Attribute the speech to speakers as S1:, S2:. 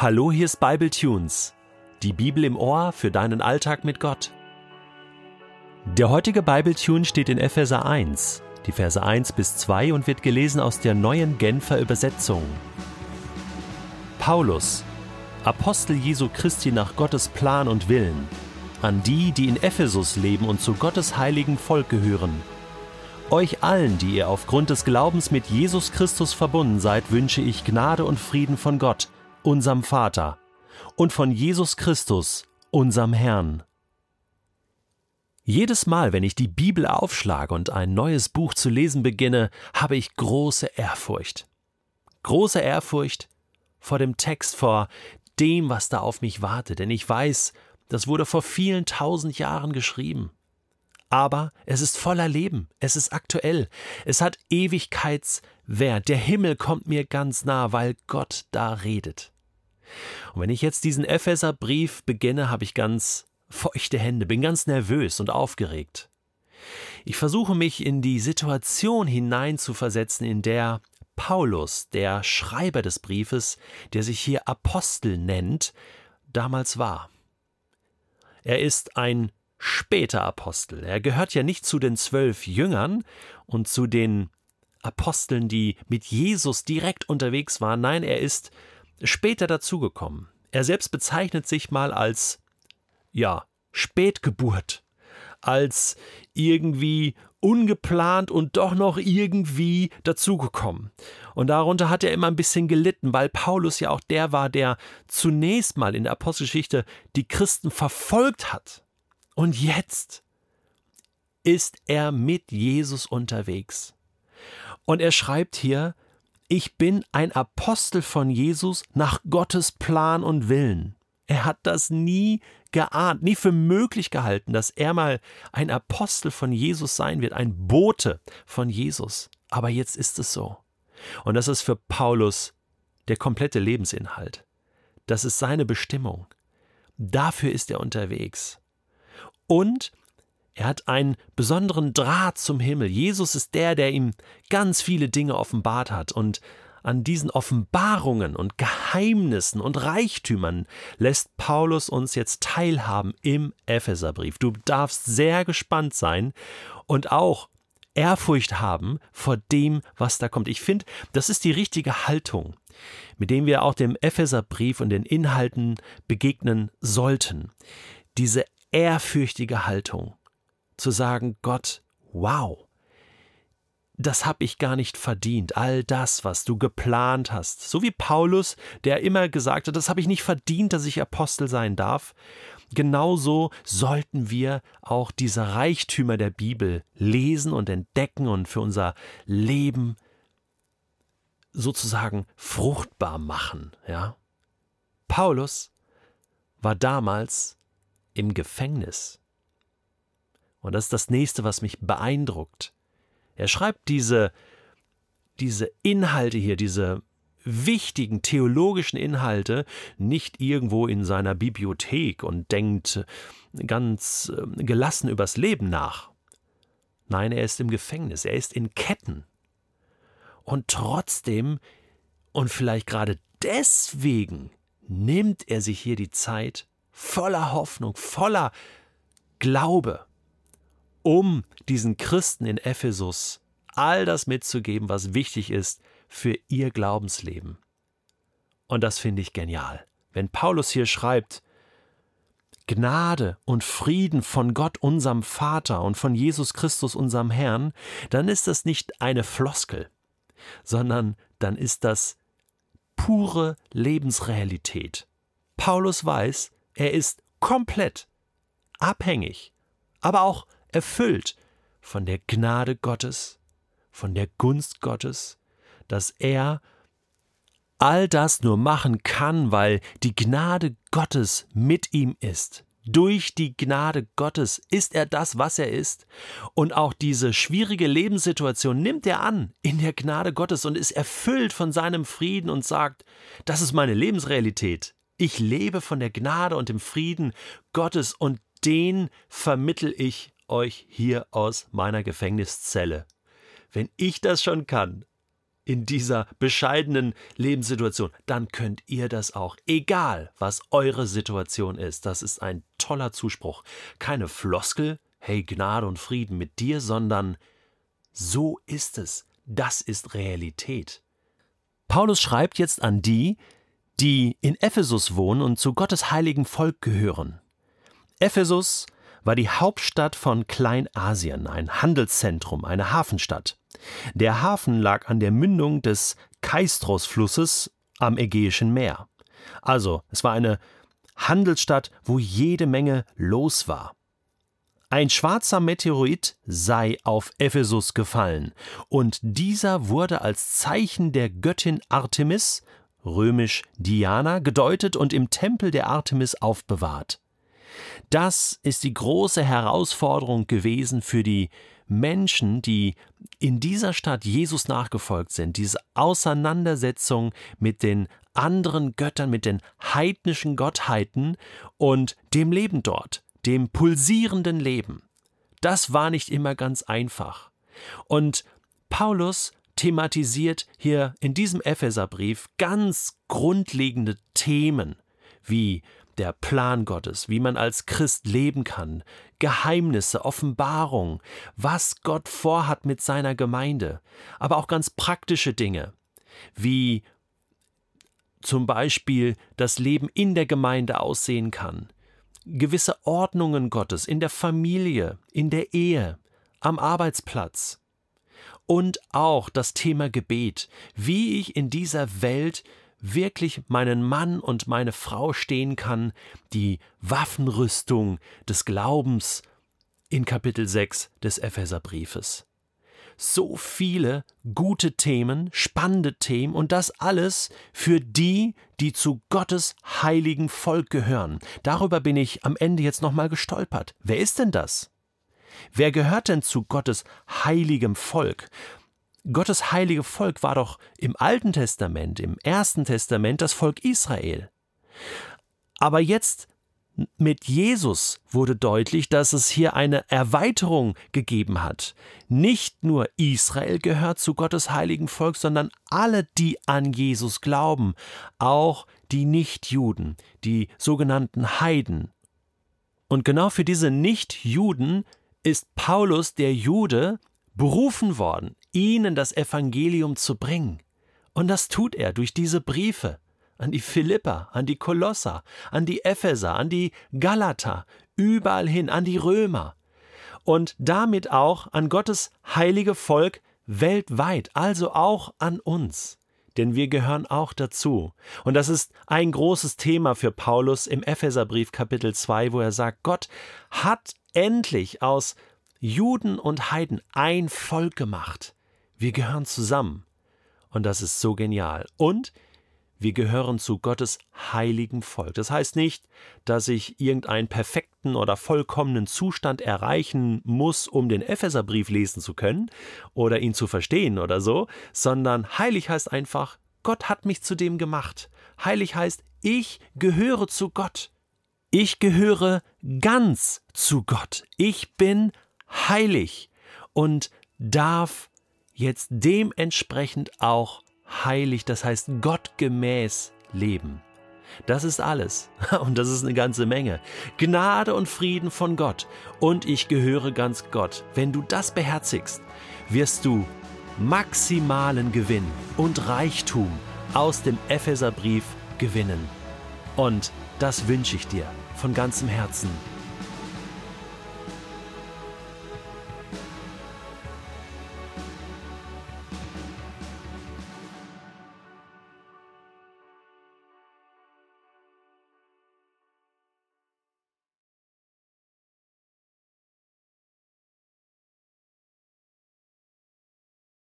S1: Hallo, hier ist Bible Tunes, die Bibel im Ohr für deinen Alltag mit Gott. Der heutige Bible Tune steht in Epheser 1, die Verse 1 bis 2 und wird gelesen aus der neuen Genfer Übersetzung. Paulus, Apostel Jesu Christi nach Gottes Plan und Willen, an die, die in Ephesus leben und zu Gottes heiligen Volk gehören. Euch allen, die ihr aufgrund des Glaubens mit Jesus Christus verbunden seid, wünsche ich Gnade und Frieden von Gott, unserem Vater, und von Jesus Christus, unserem Herrn. Jedes Mal, wenn ich die Bibel aufschlage und ein neues Buch zu lesen beginne, habe ich große Ehrfurcht. Große Ehrfurcht vor dem Text, vor dem, was da auf mich wartet, denn ich weiß, das wurde vor vielen tausend Jahren geschrieben. Aber es ist voller Leben, es ist aktuell, es hat Ewigkeitswert, der Himmel kommt mir ganz nah, weil Gott da redet. Und wenn ich jetzt diesen Epheserbrief beginne, habe ich ganz feuchte Hände, bin ganz nervös und aufgeregt. Ich versuche mich in die Situation hineinzuversetzen, in der Paulus, der Schreiber des Briefes, der sich hier Apostel nennt, damals war. Er ist ein später Apostel. Er gehört ja nicht zu den zwölf Jüngern und zu den Aposteln, die mit Jesus direkt unterwegs waren. Nein, er ist später dazugekommen. Er selbst bezeichnet sich mal als, ja, Spätgeburt, als irgendwie ungeplant und doch noch irgendwie dazugekommen. Und darunter hat er immer ein bisschen gelitten, weil Paulus ja auch der war, der zunächst mal in der Apostelgeschichte die Christen verfolgt hat. Und jetzt ist er mit Jesus unterwegs. Und er schreibt hier, ich bin ein Apostel von Jesus nach Gottes Plan und Willen. Er hat das nie geahnt, nie für möglich gehalten, dass er mal ein Apostel von Jesus sein wird, ein Bote von Jesus. Aber jetzt ist es so. Und das ist für Paulus der komplette Lebensinhalt. Das ist seine Bestimmung. Dafür ist er unterwegs. Und er hat einen besonderen Draht zum Himmel. Jesus ist der, der ihm ganz viele Dinge offenbart hat. Und an diesen Offenbarungen und Geheimnissen und Reichtümern lässt Paulus uns jetzt teilhaben im Epheserbrief. Du darfst sehr gespannt sein und auch Ehrfurcht haben vor dem, was da kommt. Ich finde, das ist die richtige Haltung, mit dem wir auch dem Epheserbrief und den Inhalten begegnen sollten. Diese ehrfürchtige Haltung, zu sagen, Gott, wow, das habe ich gar nicht verdient, all das, was du geplant hast. So wie Paulus, der immer gesagt hat, das habe ich nicht verdient, dass ich Apostel sein darf. Genauso sollten wir auch diese Reichtümer der Bibel lesen und entdecken und für unser Leben sozusagen fruchtbar machen, ja? Paulus war damals im Gefängnis. Und das ist das nächste, was mich beeindruckt. Er schreibt diese, diese Inhalte hier, diese wichtigen theologischen Inhalte nicht irgendwo in seiner Bibliothek und denkt ganz ähm, gelassen übers Leben nach. Nein, er ist im Gefängnis, er ist in Ketten. Und trotzdem, und vielleicht gerade deswegen, nimmt er sich hier die Zeit voller Hoffnung, voller Glaube, um diesen Christen in Ephesus all das mitzugeben, was wichtig ist für ihr Glaubensleben. Und das finde ich genial. Wenn Paulus hier schreibt, Gnade und Frieden von Gott, unserem Vater und von Jesus Christus, unserem Herrn, dann ist das nicht eine Floskel, sondern dann ist das pure Lebensrealität. Paulus weiß, er ist komplett abhängig, aber auch erfüllt von der Gnade Gottes, von der Gunst Gottes, dass er all das nur machen kann, weil die Gnade Gottes mit ihm ist. Durch die Gnade Gottes ist er das, was er ist. Und auch diese schwierige Lebenssituation nimmt er an in der Gnade Gottes und ist erfüllt von seinem Frieden und sagt, das ist meine Lebensrealität. Ich lebe von der Gnade und dem Frieden Gottes und den vermittel ich euch hier aus meiner Gefängniszelle. Wenn ich das schon kann, in dieser bescheidenen Lebenssituation, dann könnt ihr das auch, egal was eure Situation ist. Das ist ein toller Zuspruch. Keine Floskel, hey Gnade und Frieden mit dir, sondern so ist es. Das ist Realität. Paulus schreibt jetzt an die, die in Ephesus wohnen und zu Gottes heiligen Volk gehören. Ephesus war die Hauptstadt von Kleinasien, ein Handelszentrum, eine Hafenstadt. Der Hafen lag an der Mündung des Kaistros-Flusses am Ägäischen Meer. Also, es war eine Handelsstadt, wo jede Menge los war. Ein schwarzer Meteorit sei auf Ephesus gefallen, und dieser wurde als Zeichen der Göttin Artemis, römisch Diana, gedeutet und im Tempel der Artemis aufbewahrt. Das ist die große Herausforderung gewesen für die Menschen, die in dieser Stadt Jesus nachgefolgt sind, diese Auseinandersetzung mit den anderen Göttern, mit den heidnischen Gottheiten und dem Leben dort, dem pulsierenden Leben. Das war nicht immer ganz einfach. Und Paulus thematisiert hier in diesem Epheserbrief ganz grundlegende Themen wie der Plan Gottes, wie man als Christ leben kann, Geheimnisse, Offenbarung, was Gott vorhat mit seiner Gemeinde, aber auch ganz praktische Dinge, wie zum Beispiel das Leben in der Gemeinde aussehen kann, gewisse Ordnungen Gottes in der Familie, in der Ehe, am Arbeitsplatz. Und auch das Thema Gebet, wie ich in dieser Welt wirklich meinen Mann und meine Frau stehen kann, die Waffenrüstung des Glaubens in Kapitel 6 des Epheserbriefes. So viele gute Themen, spannende Themen und das alles für die, die zu Gottes heiligen Volk gehören. Darüber bin ich am Ende jetzt nochmal gestolpert. Wer ist denn das? Wer gehört denn zu Gottes heiligem Volk? Gottes heilige Volk war doch im Alten Testament, im Ersten Testament das Volk Israel. Aber jetzt mit Jesus wurde deutlich, dass es hier eine Erweiterung gegeben hat. Nicht nur Israel gehört zu Gottes heiligen Volk, sondern alle, die an Jesus glauben, auch die Nichtjuden, die sogenannten Heiden. Und genau für diese Nichtjuden ist Paulus der Jude berufen worden, ihnen das Evangelium zu bringen. Und das tut er durch diese Briefe an die Philipper, an die Kolosser, an die Epheser, an die Galater, überall hin, an die Römer und damit auch an Gottes heilige Volk weltweit, also auch an uns. Denn wir gehören auch dazu. Und das ist ein großes Thema für Paulus im Epheserbrief Kapitel 2, wo er sagt, Gott hat endlich aus Juden und Heiden ein Volk gemacht. Wir gehören zusammen. Und das ist so genial. Und wir gehören zu Gottes heiligen Volk. Das heißt nicht, dass ich irgendeinen perfekten oder vollkommenen Zustand erreichen muss, um den Epheserbrief lesen zu können oder ihn zu verstehen oder so, sondern heilig heißt einfach, Gott hat mich zu dem gemacht. Heilig heißt, ich gehöre zu Gott. Ich gehöre ganz zu Gott. Ich bin heilig und darf jetzt dementsprechend auch heilig, das heißt gottgemäß leben. Das ist alles. Und das ist eine ganze Menge. Gnade und Frieden von Gott. Und ich gehöre ganz Gott. Wenn du das beherzigst, wirst du maximalen Gewinn und Reichtum aus dem Epheserbrief gewinnen. Und das wünsche ich dir von ganzem Herzen.